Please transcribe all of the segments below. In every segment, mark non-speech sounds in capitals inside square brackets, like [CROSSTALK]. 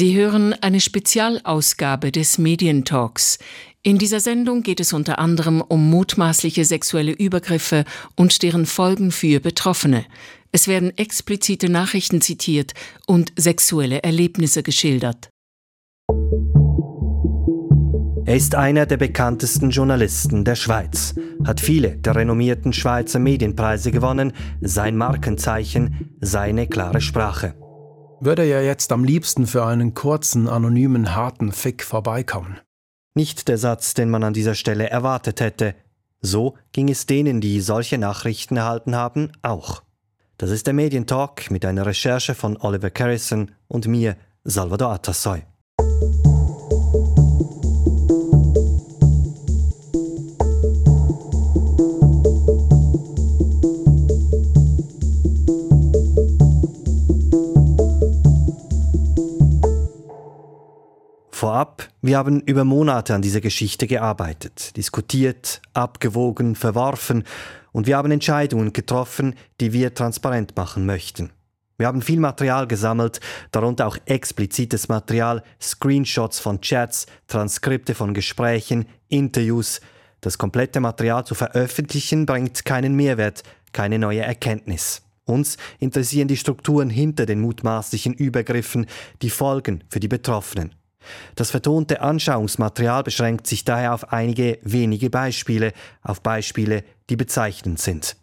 Sie hören eine Spezialausgabe des Medientalks. In dieser Sendung geht es unter anderem um mutmaßliche sexuelle Übergriffe und deren Folgen für Betroffene. Es werden explizite Nachrichten zitiert und sexuelle Erlebnisse geschildert. Er ist einer der bekanntesten Journalisten der Schweiz, hat viele der renommierten Schweizer Medienpreise gewonnen, sein Markenzeichen, seine klare Sprache. Würde er jetzt am liebsten für einen kurzen, anonymen, harten Fick vorbeikommen. Nicht der Satz, den man an dieser Stelle erwartet hätte. So ging es denen, die solche Nachrichten erhalten haben, auch. Das ist der Medientalk mit einer Recherche von Oliver Carrison und mir, Salvador Atassoy. Vorab, wir haben über Monate an dieser Geschichte gearbeitet, diskutiert, abgewogen, verworfen und wir haben Entscheidungen getroffen, die wir transparent machen möchten. Wir haben viel Material gesammelt, darunter auch explizites Material, Screenshots von Chats, Transkripte von Gesprächen, Interviews. Das komplette Material zu veröffentlichen bringt keinen Mehrwert, keine neue Erkenntnis. Uns interessieren die Strukturen hinter den mutmaßlichen Übergriffen, die Folgen für die Betroffenen. Das vertonte Anschauungsmaterial beschränkt sich daher auf einige wenige Beispiele, auf Beispiele, die bezeichnend sind.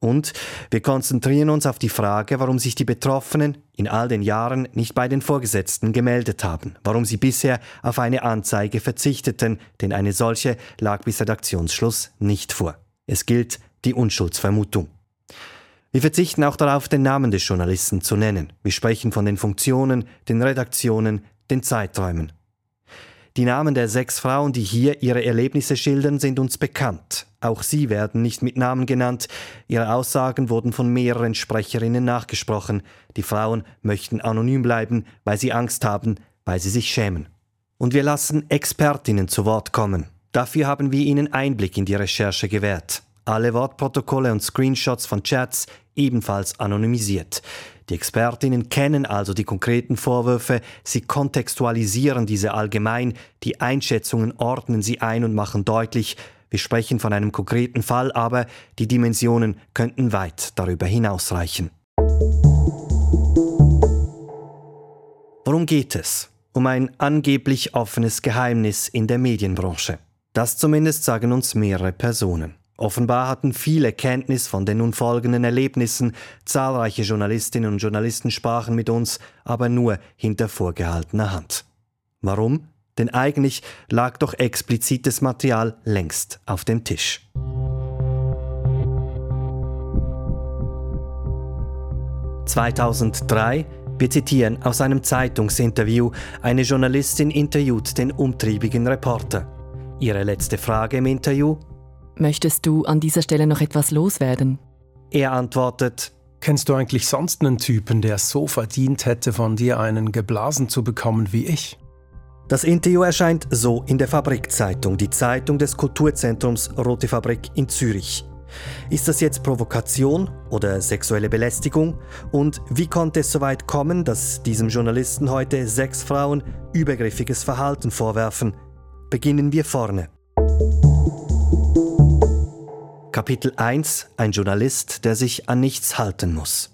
Und wir konzentrieren uns auf die Frage, warum sich die Betroffenen in all den Jahren nicht bei den Vorgesetzten gemeldet haben, warum sie bisher auf eine Anzeige verzichteten, denn eine solche lag bis Redaktionsschluss nicht vor. Es gilt die Unschuldsvermutung. Wir verzichten auch darauf, den Namen des Journalisten zu nennen. Wir sprechen von den Funktionen, den Redaktionen, den Zeiträumen. Die Namen der sechs Frauen, die hier ihre Erlebnisse schildern, sind uns bekannt. Auch sie werden nicht mit Namen genannt. Ihre Aussagen wurden von mehreren Sprecherinnen nachgesprochen. Die Frauen möchten anonym bleiben, weil sie Angst haben, weil sie sich schämen. Und wir lassen Expertinnen zu Wort kommen. Dafür haben wir ihnen Einblick in die Recherche gewährt. Alle Wortprotokolle und Screenshots von Chats ebenfalls anonymisiert. Die Expertinnen kennen also die konkreten Vorwürfe, sie kontextualisieren diese allgemein, die Einschätzungen ordnen sie ein und machen deutlich, wir sprechen von einem konkreten Fall, aber die Dimensionen könnten weit darüber hinausreichen. Worum geht es? Um ein angeblich offenes Geheimnis in der Medienbranche. Das zumindest sagen uns mehrere Personen. Offenbar hatten viele Kenntnis von den nun folgenden Erlebnissen, zahlreiche Journalistinnen und Journalisten sprachen mit uns, aber nur hinter vorgehaltener Hand. Warum? Denn eigentlich lag doch explizites Material längst auf dem Tisch. (2003) Wir zitieren aus einem Zeitungsinterview. Eine Journalistin interviewt den umtriebigen Reporter. Ihre letzte Frage im Interview: Möchtest du an dieser Stelle noch etwas loswerden? Er antwortet, Kennst du eigentlich sonst einen Typen, der es so verdient hätte, von dir einen geblasen zu bekommen wie ich? Das Interview erscheint so in der Fabrikzeitung, die Zeitung des Kulturzentrums Rote Fabrik in Zürich. Ist das jetzt Provokation oder sexuelle Belästigung? Und wie konnte es so weit kommen, dass diesem Journalisten heute sechs Frauen übergriffiges Verhalten vorwerfen? Beginnen wir vorne. Kapitel 1 Ein Journalist, der sich an nichts halten muss.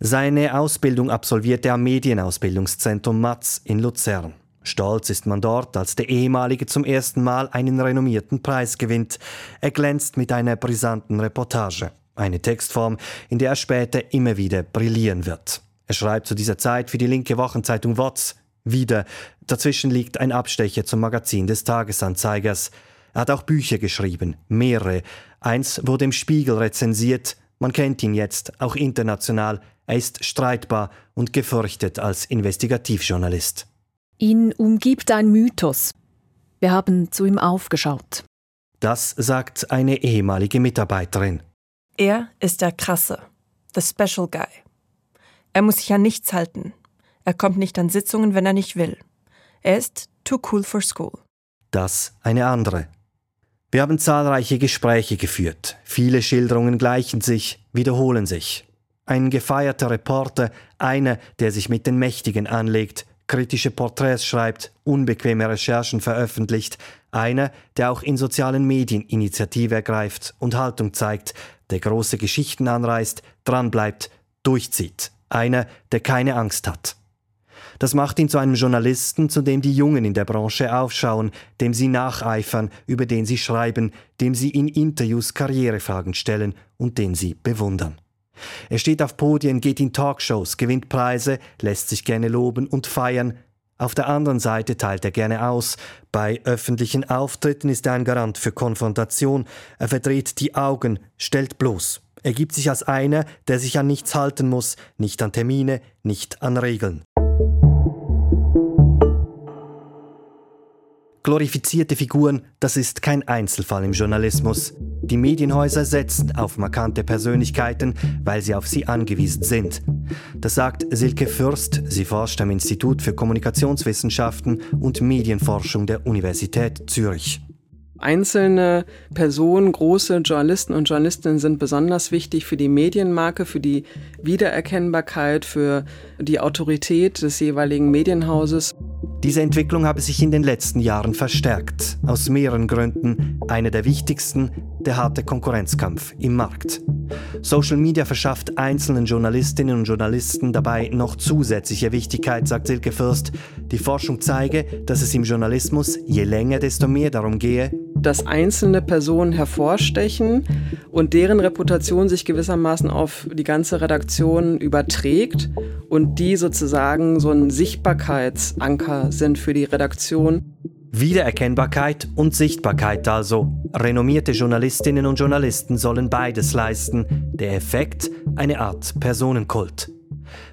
Seine Ausbildung absolvierte er am Medienausbildungszentrum Matz in Luzern. Stolz ist man dort, als der ehemalige zum ersten Mal einen renommierten Preis gewinnt. Er glänzt mit einer brisanten Reportage. Eine Textform, in der er später immer wieder brillieren wird. Er schreibt zu dieser Zeit für die linke Wochenzeitung WOTS. Wieder. Dazwischen liegt ein Abstecher zum Magazin des Tagesanzeigers. Er hat auch Bücher geschrieben, mehrere. Eins wurde im Spiegel rezensiert. Man kennt ihn jetzt, auch international. Er ist streitbar und gefürchtet als Investigativjournalist. Ihn umgibt ein Mythos. Wir haben zu ihm aufgeschaut. Das sagt eine ehemalige Mitarbeiterin. Er ist der Krasse, the Special Guy. Er muss sich an nichts halten. Er kommt nicht an Sitzungen, wenn er nicht will. Er ist too cool for school. Das eine andere. Wir haben zahlreiche Gespräche geführt. Viele Schilderungen gleichen sich, wiederholen sich. Ein gefeierter Reporter, einer, der sich mit den Mächtigen anlegt, kritische Porträts schreibt, unbequeme Recherchen veröffentlicht, einer, der auch in sozialen Medien Initiative ergreift und Haltung zeigt, der große Geschichten anreißt, dranbleibt, durchzieht, einer, der keine Angst hat. Das macht ihn zu einem Journalisten, zu dem die Jungen in der Branche aufschauen, dem sie nacheifern, über den sie schreiben, dem sie in Interviews Karrierefragen stellen und den sie bewundern. Er steht auf Podien, geht in Talkshows, gewinnt Preise, lässt sich gerne loben und feiern. Auf der anderen Seite teilt er gerne aus. Bei öffentlichen Auftritten ist er ein Garant für Konfrontation. Er verdreht die Augen, stellt bloß. Er gibt sich als einer, der sich an nichts halten muss, nicht an Termine, nicht an Regeln. Glorifizierte Figuren, das ist kein Einzelfall im Journalismus. Die Medienhäuser setzen auf markante Persönlichkeiten, weil sie auf sie angewiesen sind. Das sagt Silke Fürst. Sie forscht am Institut für Kommunikationswissenschaften und Medienforschung der Universität Zürich. Einzelne Personen, große Journalisten und Journalistinnen sind besonders wichtig für die Medienmarke, für die Wiedererkennbarkeit, für die Autorität des jeweiligen Medienhauses. Diese Entwicklung habe sich in den letzten Jahren verstärkt. Aus mehreren Gründen. Einer der wichtigsten, der harte Konkurrenzkampf im Markt. Social Media verschafft einzelnen Journalistinnen und Journalisten dabei noch zusätzliche Wichtigkeit, sagt Silke Fürst. Die Forschung zeige, dass es im Journalismus je länger, desto mehr darum gehe, dass einzelne Personen hervorstechen und deren Reputation sich gewissermaßen auf die ganze Redaktion überträgt und die sozusagen so ein Sichtbarkeitsanker sind für die Redaktion. Wiedererkennbarkeit und Sichtbarkeit also. Renommierte Journalistinnen und Journalisten sollen beides leisten. Der Effekt eine Art Personenkult.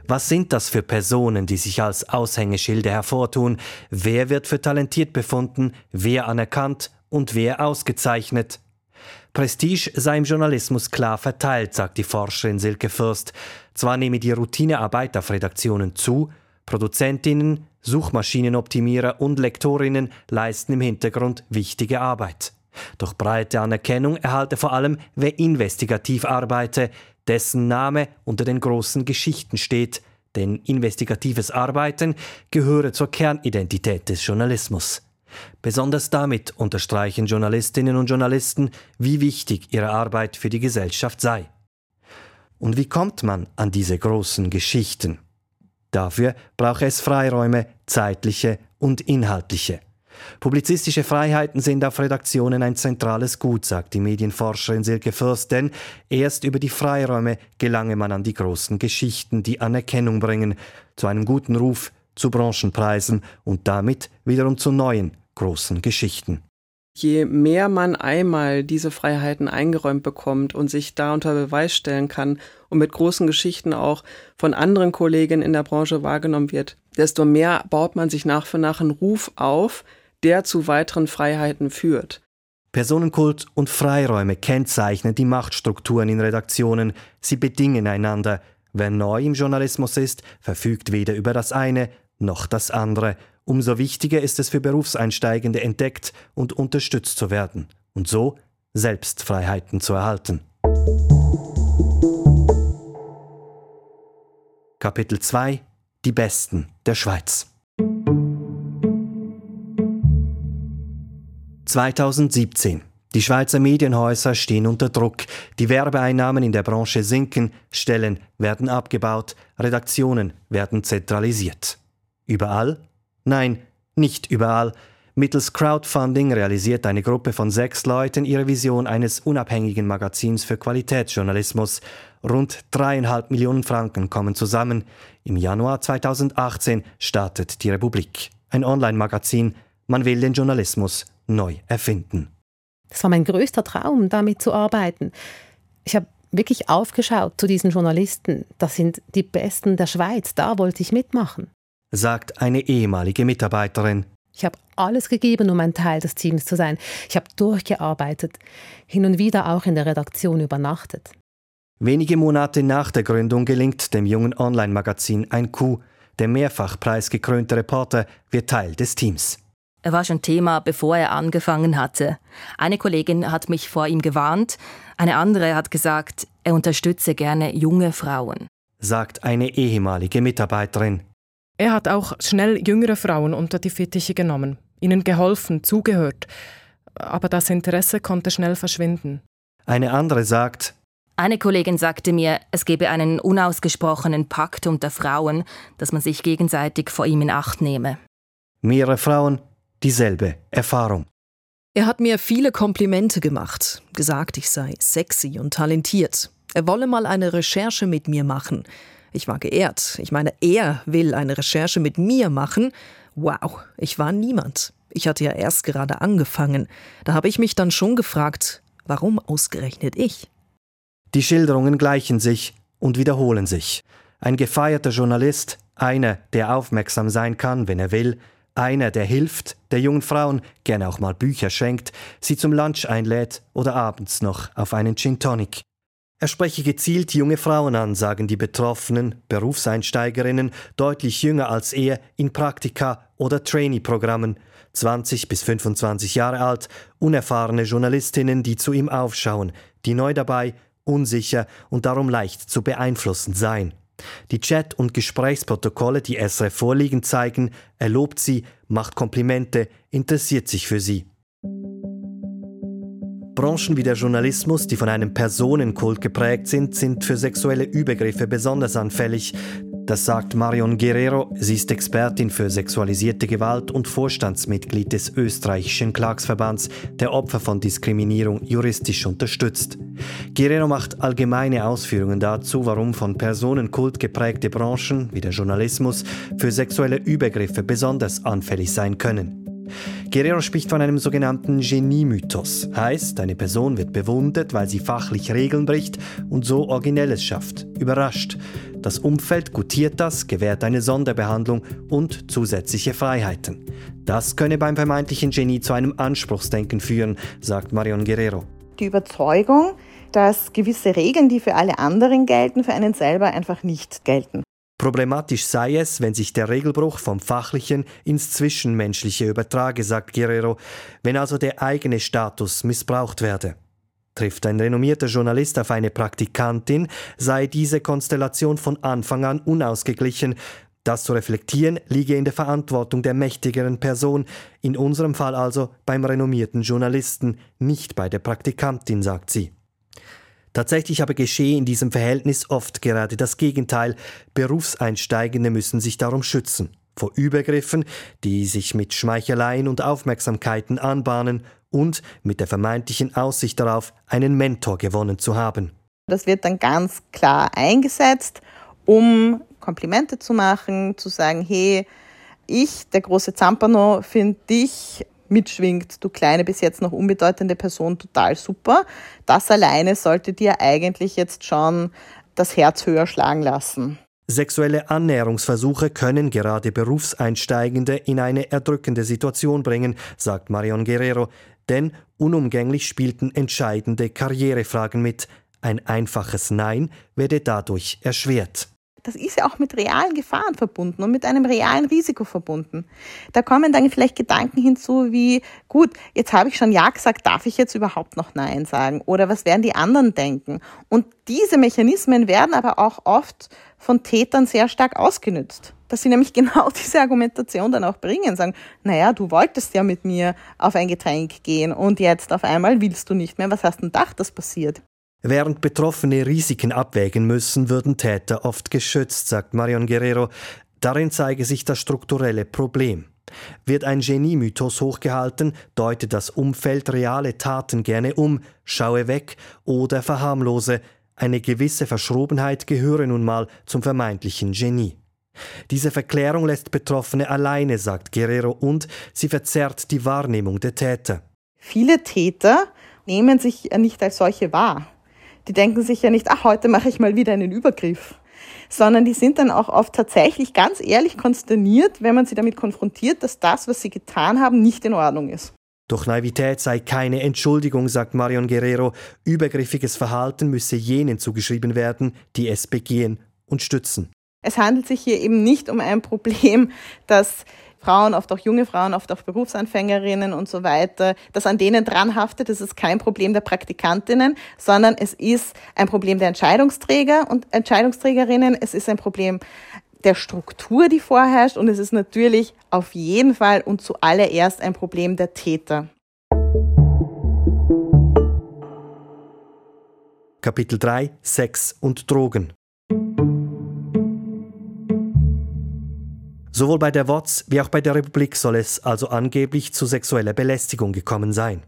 Was sind das für Personen, die sich als Aushängeschilde hervortun? Wer wird für talentiert befunden? Wer anerkannt? Und wer ausgezeichnet. Prestige sei im Journalismus klar verteilt, sagt die Forscherin Silke Fürst. Zwar nehme die Routinearbeit auf Redaktionen zu, Produzentinnen, Suchmaschinenoptimierer und Lektorinnen leisten im Hintergrund wichtige Arbeit. Doch breite Anerkennung erhalte vor allem, wer investigativ arbeite, dessen Name unter den großen Geschichten steht, denn investigatives Arbeiten gehöre zur Kernidentität des Journalismus. Besonders damit unterstreichen Journalistinnen und Journalisten, wie wichtig ihre Arbeit für die Gesellschaft sei. Und wie kommt man an diese großen Geschichten? Dafür brauche es Freiräume, zeitliche und inhaltliche. Publizistische Freiheiten sind auf Redaktionen ein zentrales Gut, sagt die Medienforscherin Silke Fürst, denn erst über die Freiräume gelange man an die großen Geschichten, die Anerkennung bringen, zu einem guten Ruf, zu Branchenpreisen und damit wiederum zu neuen großen Geschichten. Je mehr man einmal diese Freiheiten eingeräumt bekommt und sich da unter Beweis stellen kann und mit großen Geschichten auch von anderen Kolleginnen in der Branche wahrgenommen wird, desto mehr baut man sich nach für nach einen Ruf auf, der zu weiteren Freiheiten führt. Personenkult und Freiräume kennzeichnen die Machtstrukturen in Redaktionen. Sie bedingen einander. Wer neu im Journalismus ist, verfügt weder über das eine noch das andere umso wichtiger ist es für Berufseinsteigende entdeckt und unterstützt zu werden und so Selbstfreiheiten zu erhalten. Kapitel 2 Die Besten der Schweiz 2017 die Schweizer Medienhäuser stehen unter Druck, die Werbeeinnahmen in der Branche sinken, Stellen werden abgebaut, Redaktionen werden zentralisiert. Überall Nein, nicht überall. Mittels Crowdfunding realisiert eine Gruppe von sechs Leuten ihre Vision eines unabhängigen Magazins für Qualitätsjournalismus. Rund dreieinhalb Millionen Franken kommen zusammen. Im Januar 2018 startet die Republik. Ein Online-Magazin. Man will den Journalismus neu erfinden. Das war mein größter Traum, damit zu arbeiten. Ich habe wirklich aufgeschaut zu diesen Journalisten. Das sind die Besten der Schweiz. Da wollte ich mitmachen sagt eine ehemalige Mitarbeiterin. Ich habe alles gegeben, um ein Teil des Teams zu sein. Ich habe durchgearbeitet, hin und wieder auch in der Redaktion übernachtet. Wenige Monate nach der Gründung gelingt dem jungen Online-Magazin ein Coup. Der mehrfach preisgekrönte Reporter wird Teil des Teams. Er war schon Thema, bevor er angefangen hatte. Eine Kollegin hat mich vor ihm gewarnt, eine andere hat gesagt, er unterstütze gerne junge Frauen. Sagt eine ehemalige Mitarbeiterin. Er hat auch schnell jüngere Frauen unter die Fittiche genommen, ihnen geholfen, zugehört. Aber das Interesse konnte schnell verschwinden. Eine andere sagt, eine Kollegin sagte mir, es gebe einen unausgesprochenen Pakt unter Frauen, dass man sich gegenseitig vor ihm in Acht nehme. Mehrere Frauen dieselbe Erfahrung. Er hat mir viele Komplimente gemacht, gesagt, ich sei sexy und talentiert. Er wolle mal eine Recherche mit mir machen. Ich war geehrt. Ich meine, er will eine Recherche mit mir machen. Wow, ich war niemand. Ich hatte ja erst gerade angefangen. Da habe ich mich dann schon gefragt, warum ausgerechnet ich? Die Schilderungen gleichen sich und wiederholen sich. Ein gefeierter Journalist, einer, der aufmerksam sein kann, wenn er will, einer, der hilft, der jungen Frauen gerne auch mal Bücher schenkt, sie zum Lunch einlädt oder abends noch auf einen Gin Tonic. Er spreche gezielt junge Frauen an, sagen die Betroffenen, Berufseinsteigerinnen, deutlich jünger als er, in Praktika oder Trainee-Programmen, 20 bis 25 Jahre alt, unerfahrene Journalistinnen, die zu ihm aufschauen, die neu dabei, unsicher und darum leicht zu beeinflussen seien. Die Chat- und Gesprächsprotokolle, die SRF vorliegen, zeigen, er lobt sie, macht Komplimente, interessiert sich für sie. Branchen wie der Journalismus, die von einem Personenkult geprägt sind, sind für sexuelle Übergriffe besonders anfällig. Das sagt Marion Guerrero. Sie ist Expertin für sexualisierte Gewalt und Vorstandsmitglied des österreichischen Klagsverbands, der Opfer von Diskriminierung juristisch unterstützt. Guerrero macht allgemeine Ausführungen dazu, warum von Personenkult geprägte Branchen wie der Journalismus für sexuelle Übergriffe besonders anfällig sein können. Guerrero spricht von einem sogenannten Genie-Mythos. Heißt, eine Person wird bewundert, weil sie fachlich Regeln bricht und so Originelles schafft. Überrascht. Das Umfeld gutiert das, gewährt eine Sonderbehandlung und zusätzliche Freiheiten. Das könne beim vermeintlichen Genie zu einem Anspruchsdenken führen, sagt Marion Guerrero. Die Überzeugung, dass gewisse Regeln, die für alle anderen gelten, für einen selber einfach nicht gelten. Problematisch sei es, wenn sich der Regelbruch vom Fachlichen ins Zwischenmenschliche übertrage, sagt Guerrero, wenn also der eigene Status missbraucht werde. Trifft ein renommierter Journalist auf eine Praktikantin, sei diese Konstellation von Anfang an unausgeglichen. Das zu reflektieren liege in der Verantwortung der mächtigeren Person, in unserem Fall also beim renommierten Journalisten, nicht bei der Praktikantin, sagt sie. Tatsächlich aber geschehe in diesem Verhältnis oft gerade das Gegenteil. Berufseinsteigende müssen sich darum schützen. Vor Übergriffen, die sich mit Schmeicheleien und Aufmerksamkeiten anbahnen und mit der vermeintlichen Aussicht darauf, einen Mentor gewonnen zu haben. Das wird dann ganz klar eingesetzt, um Komplimente zu machen, zu sagen, hey, ich, der große Zampano, finde dich mitschwingt, du kleine bis jetzt noch unbedeutende Person, total super. Das alleine sollte dir eigentlich jetzt schon das Herz höher schlagen lassen. Sexuelle Annäherungsversuche können gerade Berufseinsteigende in eine erdrückende Situation bringen, sagt Marion Guerrero, denn unumgänglich spielten entscheidende Karrierefragen mit. Ein einfaches Nein werde dadurch erschwert das ist ja auch mit realen Gefahren verbunden und mit einem realen Risiko verbunden. Da kommen dann vielleicht Gedanken hinzu wie, gut, jetzt habe ich schon Ja gesagt, darf ich jetzt überhaupt noch Nein sagen? Oder was werden die anderen denken? Und diese Mechanismen werden aber auch oft von Tätern sehr stark ausgenützt. Dass sie nämlich [LAUGHS] genau diese Argumentation dann auch bringen, sagen, naja, du wolltest ja mit mir auf ein Getränk gehen und jetzt auf einmal willst du nicht mehr. Was hast du denn gedacht, das passiert? Während Betroffene Risiken abwägen müssen, würden Täter oft geschützt, sagt Marion Guerrero. Darin zeige sich das strukturelle Problem. Wird ein Genie-Mythos hochgehalten, deutet das Umfeld reale Taten gerne um, schaue weg oder verharmlose. Eine gewisse Verschrobenheit gehöre nun mal zum vermeintlichen Genie. Diese Verklärung lässt Betroffene alleine, sagt Guerrero, und sie verzerrt die Wahrnehmung der Täter. Viele Täter nehmen sich nicht als solche wahr. Die denken sich ja nicht, ach, heute mache ich mal wieder einen Übergriff, sondern die sind dann auch oft tatsächlich ganz ehrlich konsterniert, wenn man sie damit konfrontiert, dass das, was sie getan haben, nicht in Ordnung ist. Doch Naivität sei keine Entschuldigung, sagt Marion Guerrero. Übergriffiges Verhalten müsse jenen zugeschrieben werden, die es begehen und stützen. Es handelt sich hier eben nicht um ein Problem, das Frauen, oft auch junge Frauen, oft auch Berufsanfängerinnen und so weiter, das an denen dran haftet. Das ist kein Problem der Praktikantinnen, sondern es ist ein Problem der Entscheidungsträger und Entscheidungsträgerinnen. Es ist ein Problem der Struktur, die vorherrscht und es ist natürlich auf jeden Fall und zuallererst ein Problem der Täter. Kapitel 3 Sex und Drogen Sowohl bei der WOTS wie auch bei der Republik soll es also angeblich zu sexueller Belästigung gekommen sein.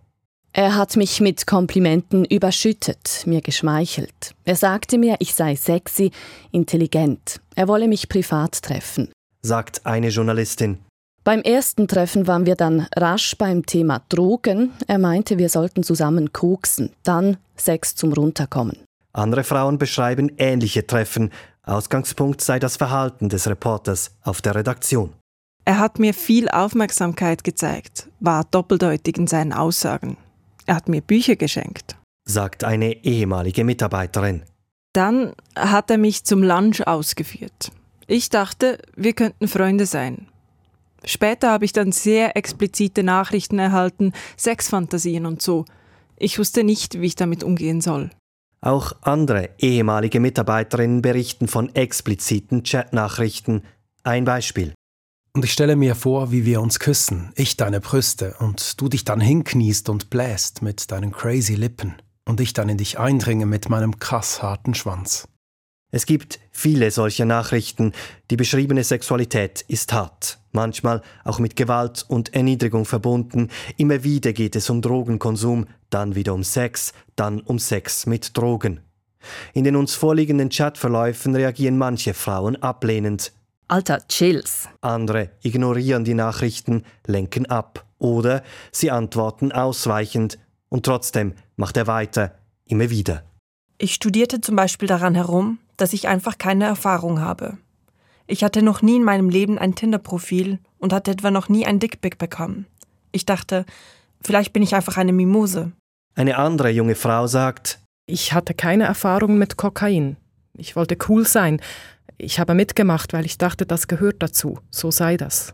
Er hat mich mit Komplimenten überschüttet, mir geschmeichelt. Er sagte mir, ich sei sexy, intelligent. Er wolle mich privat treffen, sagt eine Journalistin. Beim ersten Treffen waren wir dann rasch beim Thema Drogen. Er meinte, wir sollten zusammen koksen, dann Sex zum Runterkommen. Andere Frauen beschreiben ähnliche Treffen, Ausgangspunkt sei das Verhalten des Reporters auf der Redaktion. Er hat mir viel Aufmerksamkeit gezeigt, war doppeldeutig in seinen Aussagen. Er hat mir Bücher geschenkt, sagt eine ehemalige Mitarbeiterin. Dann hat er mich zum Lunch ausgeführt. Ich dachte, wir könnten Freunde sein. Später habe ich dann sehr explizite Nachrichten erhalten, Sexfantasien und so. Ich wusste nicht, wie ich damit umgehen soll. Auch andere ehemalige Mitarbeiterinnen berichten von expliziten Chatnachrichten. Ein Beispiel. Und ich stelle mir vor, wie wir uns küssen, ich deine Brüste, und du dich dann hinkniest und bläst mit deinen crazy Lippen, und ich dann in dich eindringe mit meinem krass harten Schwanz. Es gibt viele solcher Nachrichten. Die beschriebene Sexualität ist hart, manchmal auch mit Gewalt und Erniedrigung verbunden. Immer wieder geht es um Drogenkonsum, dann wieder um Sex, dann um Sex mit Drogen. In den uns vorliegenden Chatverläufen reagieren manche Frauen ablehnend. Alter, chills. Andere ignorieren die Nachrichten, lenken ab oder sie antworten ausweichend und trotzdem macht er weiter, immer wieder. Ich studierte zum Beispiel daran herum, dass ich einfach keine Erfahrung habe. Ich hatte noch nie in meinem Leben ein Tinder-Profil und hatte etwa noch nie ein Dickpick bekommen. Ich dachte, vielleicht bin ich einfach eine Mimose. Eine andere junge Frau sagt, ich hatte keine Erfahrung mit Kokain. Ich wollte cool sein. Ich habe mitgemacht, weil ich dachte, das gehört dazu. So sei das.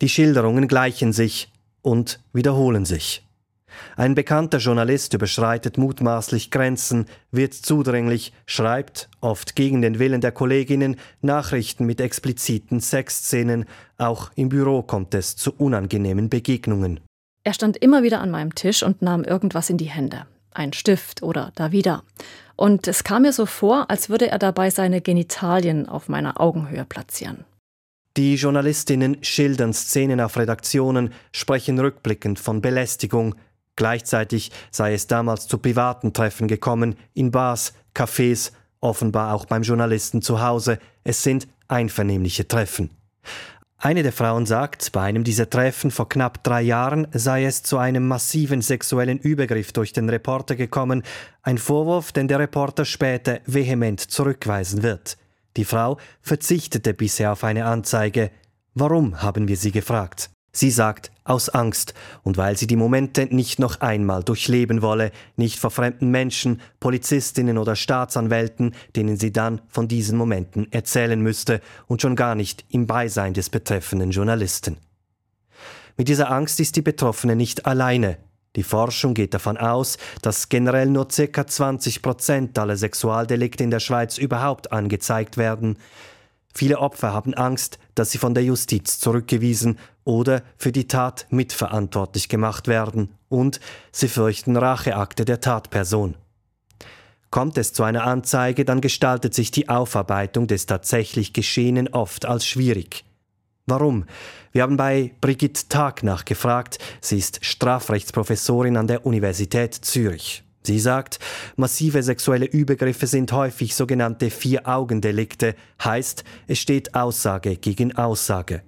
Die Schilderungen gleichen sich und wiederholen sich. Ein bekannter Journalist überschreitet mutmaßlich Grenzen, wird zudringlich, schreibt, oft gegen den Willen der Kolleginnen, Nachrichten mit expliziten Sexszenen. Auch im Büro kommt es zu unangenehmen Begegnungen. Er stand immer wieder an meinem Tisch und nahm irgendwas in die Hände. Ein Stift oder da wieder. Und es kam mir so vor, als würde er dabei seine Genitalien auf meiner Augenhöhe platzieren. Die Journalistinnen schildern Szenen auf Redaktionen, sprechen rückblickend von Belästigung, Gleichzeitig sei es damals zu privaten Treffen gekommen, in Bars, Cafés, offenbar auch beim Journalisten zu Hause. Es sind einvernehmliche Treffen. Eine der Frauen sagt, bei einem dieser Treffen vor knapp drei Jahren sei es zu einem massiven sexuellen Übergriff durch den Reporter gekommen, ein Vorwurf, den der Reporter später vehement zurückweisen wird. Die Frau verzichtete bisher auf eine Anzeige. Warum, haben wir sie gefragt. Sie sagt, aus Angst und weil sie die Momente nicht noch einmal durchleben wolle, nicht vor fremden Menschen, Polizistinnen oder Staatsanwälten, denen sie dann von diesen Momenten erzählen müsste und schon gar nicht im Beisein des betreffenden Journalisten. Mit dieser Angst ist die Betroffene nicht alleine. Die Forschung geht davon aus, dass generell nur ca. 20 Prozent aller Sexualdelikte in der Schweiz überhaupt angezeigt werden. Viele Opfer haben Angst, dass sie von der Justiz zurückgewiesen oder für die Tat mitverantwortlich gemacht werden und sie fürchten Racheakte der Tatperson. Kommt es zu einer Anzeige, dann gestaltet sich die Aufarbeitung des tatsächlich Geschehenen oft als schwierig. Warum? Wir haben bei Brigitte Tag nachgefragt. Sie ist Strafrechtsprofessorin an der Universität Zürich. Sie sagt, massive sexuelle Übergriffe sind häufig sogenannte Vier-Augen-Delikte, heißt, es steht Aussage gegen Aussage.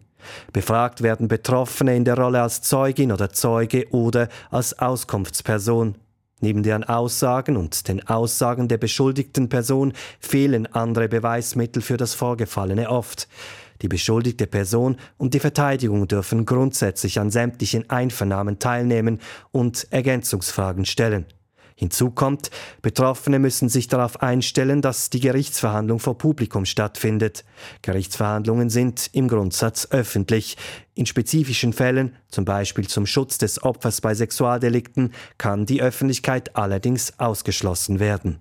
Befragt werden Betroffene in der Rolle als Zeugin oder Zeuge oder als Auskunftsperson. Neben deren Aussagen und den Aussagen der beschuldigten Person fehlen andere Beweismittel für das Vorgefallene oft. Die beschuldigte Person und die Verteidigung dürfen grundsätzlich an sämtlichen Einvernahmen teilnehmen und Ergänzungsfragen stellen. Hinzu kommt, Betroffene müssen sich darauf einstellen, dass die Gerichtsverhandlung vor Publikum stattfindet. Gerichtsverhandlungen sind im Grundsatz öffentlich. In spezifischen Fällen, zum Beispiel zum Schutz des Opfers bei Sexualdelikten, kann die Öffentlichkeit allerdings ausgeschlossen werden.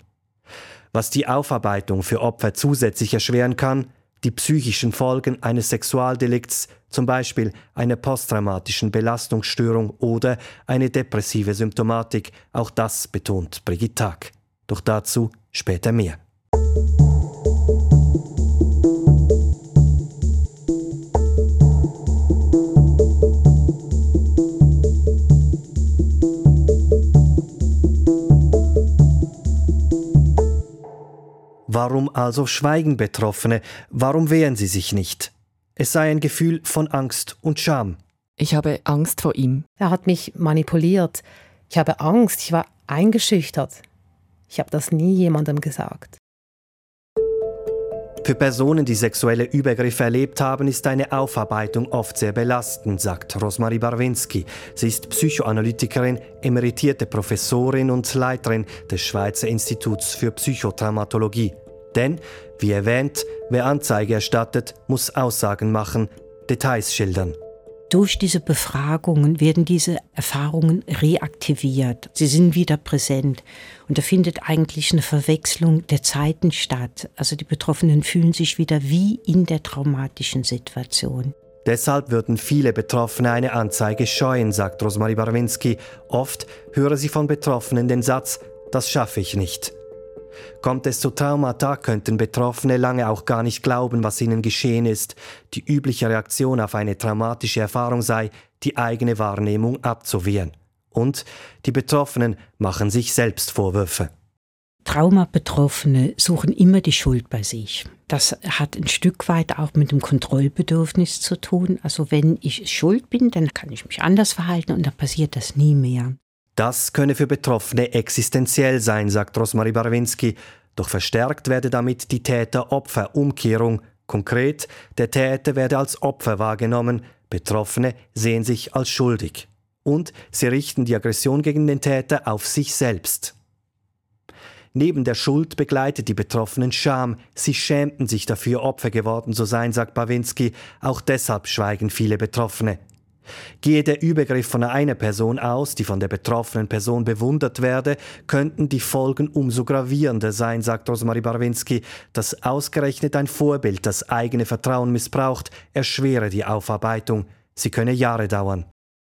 Was die Aufarbeitung für Opfer zusätzlich erschweren kann, die psychischen Folgen eines Sexualdelikts, zum Beispiel einer posttraumatischen Belastungsstörung oder eine depressive Symptomatik, auch das betont Brigitte Tag. Doch dazu später mehr. Warum also schweigen Betroffene? Warum wehren sie sich nicht? Es sei ein Gefühl von Angst und Scham. Ich habe Angst vor ihm. Er hat mich manipuliert. Ich habe Angst, ich war eingeschüchtert. Ich habe das nie jemandem gesagt. Für Personen, die sexuelle Übergriffe erlebt haben, ist eine Aufarbeitung oft sehr belastend, sagt Rosmarie Barwinski. Sie ist Psychoanalytikerin, emeritierte Professorin und Leiterin des Schweizer Instituts für Psychotraumatologie. Denn, wie erwähnt, wer Anzeige erstattet, muss Aussagen machen, Details schildern. Durch diese Befragungen werden diese Erfahrungen reaktiviert. Sie sind wieder präsent. Und da findet eigentlich eine Verwechslung der Zeiten statt. Also die Betroffenen fühlen sich wieder wie in der traumatischen Situation. Deshalb würden viele Betroffene eine Anzeige scheuen, sagt Rosmarie Barwinski. Oft höre sie von Betroffenen den Satz, das schaffe ich nicht. Kommt es zu Traumata, könnten Betroffene lange auch gar nicht glauben, was ihnen geschehen ist. Die übliche Reaktion auf eine traumatische Erfahrung sei, die eigene Wahrnehmung abzuwehren. Und die Betroffenen machen sich selbst Vorwürfe. Traumabetroffene suchen immer die Schuld bei sich. Das hat ein Stück weit auch mit dem Kontrollbedürfnis zu tun. Also wenn ich schuld bin, dann kann ich mich anders verhalten und dann passiert das nie mehr. Das könne für Betroffene existenziell sein, sagt Rosmarie Barwinski. Doch verstärkt werde damit die Täter-Opfer-Umkehrung. Konkret, der Täter werde als Opfer wahrgenommen, Betroffene sehen sich als schuldig. Und sie richten die Aggression gegen den Täter auf sich selbst. Neben der Schuld begleitet die Betroffenen Scham. Sie schämten sich dafür, Opfer geworden zu sein, sagt Bawinski. Auch deshalb schweigen viele Betroffene. Gehe der Übergriff von einer Person aus, die von der betroffenen Person bewundert werde, könnten die Folgen umso gravierender sein, sagt Rosmarie Barwinski. Dass ausgerechnet ein Vorbild das eigene Vertrauen missbraucht, erschwere die Aufarbeitung. Sie könne Jahre dauern.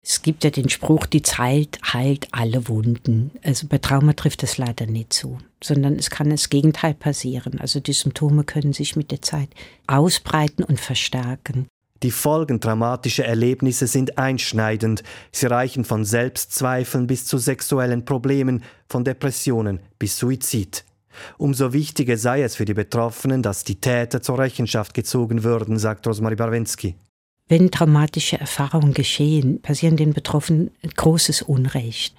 Es gibt ja den Spruch, die Zeit heilt alle Wunden. Also bei Trauma trifft das leider nicht zu, sondern es kann das Gegenteil passieren. Also die Symptome können sich mit der Zeit ausbreiten und verstärken. Die Folgen traumatischer Erlebnisse sind einschneidend. Sie reichen von Selbstzweifeln bis zu sexuellen Problemen, von Depressionen bis Suizid. Umso wichtiger sei es für die Betroffenen, dass die Täter zur Rechenschaft gezogen würden, sagt Rosmarie Barwinski. Wenn traumatische Erfahrungen geschehen, passieren den Betroffenen großes Unrecht.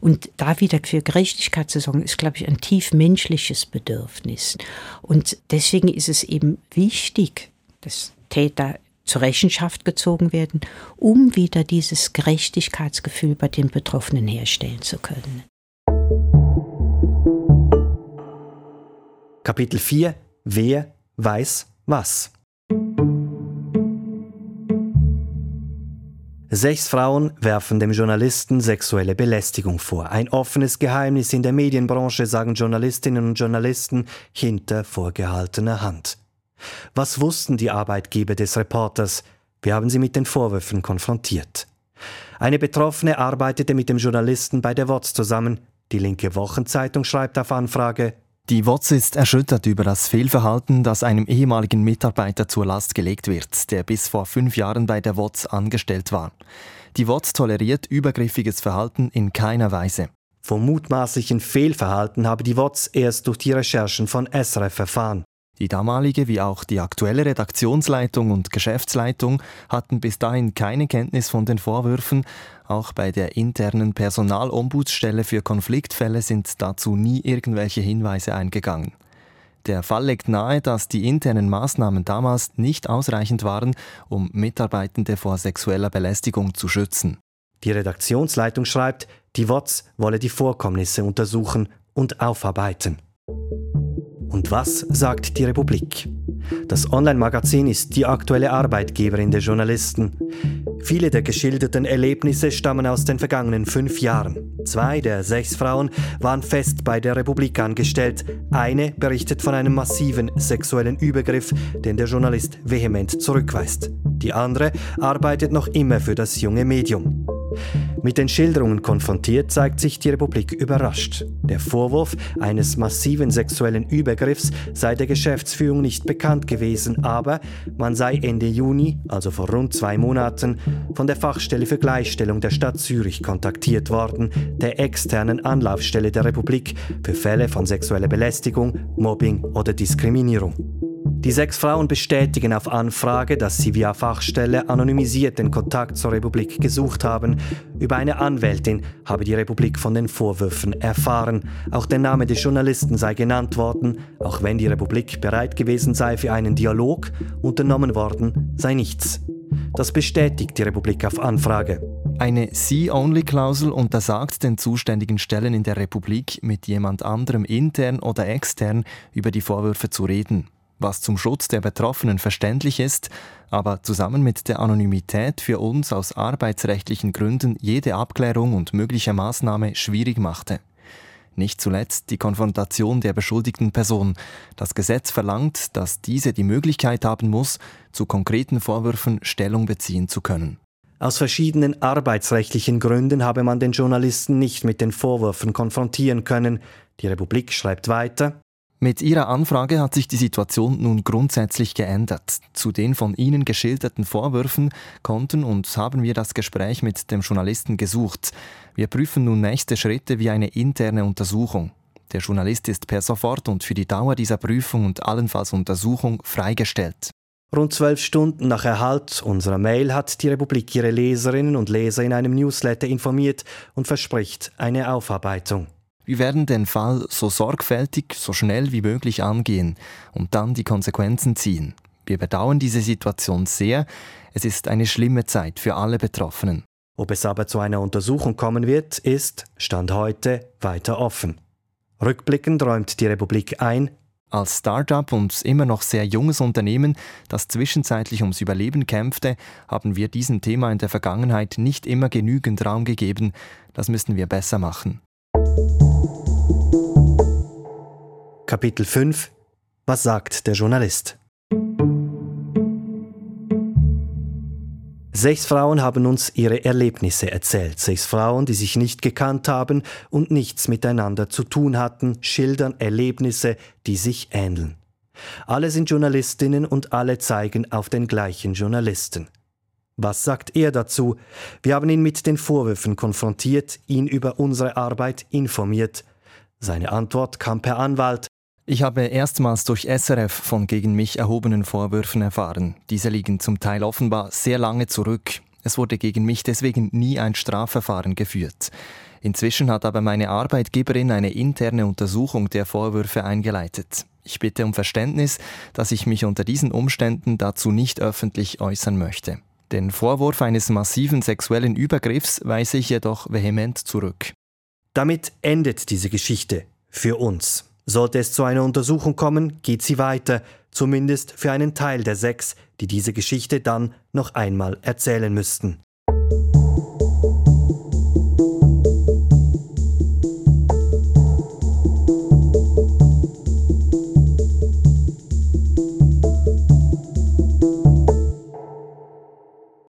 Und da wieder für Gerechtigkeit zu sorgen, ist, glaube ich, ein tief menschliches Bedürfnis. Und deswegen ist es eben wichtig, dass Täter zur Rechenschaft gezogen werden, um wieder dieses Gerechtigkeitsgefühl bei den Betroffenen herstellen zu können. Kapitel 4 Wer weiß was? Sechs Frauen werfen dem Journalisten sexuelle Belästigung vor. Ein offenes Geheimnis in der Medienbranche, sagen Journalistinnen und Journalisten hinter vorgehaltener Hand. Was wussten die Arbeitgeber des Reporters? Wir haben sie mit den Vorwürfen konfrontiert. Eine Betroffene arbeitete mit dem Journalisten bei der WOTS zusammen. Die linke Wochenzeitung schreibt auf Anfrage, die WOTS ist erschüttert über das Fehlverhalten, das einem ehemaligen Mitarbeiter zur Last gelegt wird, der bis vor fünf Jahren bei der WOTS angestellt war. Die WOTS toleriert übergriffiges Verhalten in keiner Weise. Vom mutmaßlichen Fehlverhalten habe die WOTS erst durch die Recherchen von SRF erfahren. Die damalige wie auch die aktuelle Redaktionsleitung und Geschäftsleitung hatten bis dahin keine Kenntnis von den Vorwürfen. Auch bei der internen Personalombudsstelle für Konfliktfälle sind dazu nie irgendwelche Hinweise eingegangen. Der Fall legt nahe, dass die internen Maßnahmen damals nicht ausreichend waren, um Mitarbeitende vor sexueller Belästigung zu schützen. Die Redaktionsleitung schreibt, Die WOTS wolle die Vorkommnisse untersuchen und aufarbeiten. Und was sagt die Republik? Das Online-Magazin ist die aktuelle Arbeitgeberin der Journalisten. Viele der geschilderten Erlebnisse stammen aus den vergangenen fünf Jahren. Zwei der sechs Frauen waren fest bei der Republik angestellt. Eine berichtet von einem massiven sexuellen Übergriff, den der Journalist vehement zurückweist. Die andere arbeitet noch immer für das junge Medium. Mit den Schilderungen konfrontiert zeigt sich die Republik überrascht. Der Vorwurf eines massiven sexuellen Übergriffs sei der Geschäftsführung nicht bekannt gewesen, aber man sei Ende Juni, also vor rund zwei Monaten, von der Fachstelle für Gleichstellung der Stadt Zürich kontaktiert worden, der externen Anlaufstelle der Republik für Fälle von sexueller Belästigung, Mobbing oder Diskriminierung. Die sechs Frauen bestätigen auf Anfrage, dass sie via Fachstelle anonymisiert den Kontakt zur Republik gesucht haben. Über eine Anwältin habe die Republik von den Vorwürfen erfahren. Auch der Name des Journalisten sei genannt worden. Auch wenn die Republik bereit gewesen sei für einen Dialog, unternommen worden sei nichts. Das bestätigt die Republik auf Anfrage. Eine See-Only-Klausel untersagt den zuständigen Stellen in der Republik, mit jemand anderem intern oder extern über die Vorwürfe zu reden was zum Schutz der Betroffenen verständlich ist, aber zusammen mit der Anonymität für uns aus arbeitsrechtlichen Gründen jede Abklärung und mögliche Maßnahme schwierig machte. Nicht zuletzt die Konfrontation der beschuldigten Person. Das Gesetz verlangt, dass diese die Möglichkeit haben muss, zu konkreten Vorwürfen Stellung beziehen zu können. Aus verschiedenen arbeitsrechtlichen Gründen habe man den Journalisten nicht mit den Vorwürfen konfrontieren können. Die Republik schreibt weiter, mit Ihrer Anfrage hat sich die Situation nun grundsätzlich geändert. Zu den von Ihnen geschilderten Vorwürfen konnten und haben wir das Gespräch mit dem Journalisten gesucht. Wir prüfen nun nächste Schritte wie eine interne Untersuchung. Der Journalist ist per sofort und für die Dauer dieser Prüfung und allenfalls Untersuchung freigestellt. Rund zwölf Stunden nach Erhalt unserer Mail hat die Republik ihre Leserinnen und Leser in einem Newsletter informiert und verspricht eine Aufarbeitung. Wir werden den Fall so sorgfältig, so schnell wie möglich angehen und dann die Konsequenzen ziehen. Wir bedauern diese Situation sehr. Es ist eine schlimme Zeit für alle Betroffenen. Ob es aber zu einer Untersuchung kommen wird, ist, Stand heute, weiter offen. Rückblickend räumt die Republik ein, als Start-up und immer noch sehr junges Unternehmen, das zwischenzeitlich ums Überleben kämpfte, haben wir diesem Thema in der Vergangenheit nicht immer genügend Raum gegeben. Das müssen wir besser machen. Kapitel 5 Was sagt der Journalist? Sechs Frauen haben uns ihre Erlebnisse erzählt. Sechs Frauen, die sich nicht gekannt haben und nichts miteinander zu tun hatten, schildern Erlebnisse, die sich ähneln. Alle sind Journalistinnen und alle zeigen auf den gleichen Journalisten. Was sagt er dazu? Wir haben ihn mit den Vorwürfen konfrontiert, ihn über unsere Arbeit informiert. Seine Antwort kam per Anwalt. Ich habe erstmals durch SRF von gegen mich erhobenen Vorwürfen erfahren. Diese liegen zum Teil offenbar sehr lange zurück. Es wurde gegen mich deswegen nie ein Strafverfahren geführt. Inzwischen hat aber meine Arbeitgeberin eine interne Untersuchung der Vorwürfe eingeleitet. Ich bitte um Verständnis, dass ich mich unter diesen Umständen dazu nicht öffentlich äußern möchte. Den Vorwurf eines massiven sexuellen Übergriffs weise ich jedoch vehement zurück. Damit endet diese Geschichte für uns. Sollte es zu einer Untersuchung kommen, geht sie weiter, zumindest für einen Teil der sechs, die diese Geschichte dann noch einmal erzählen müssten.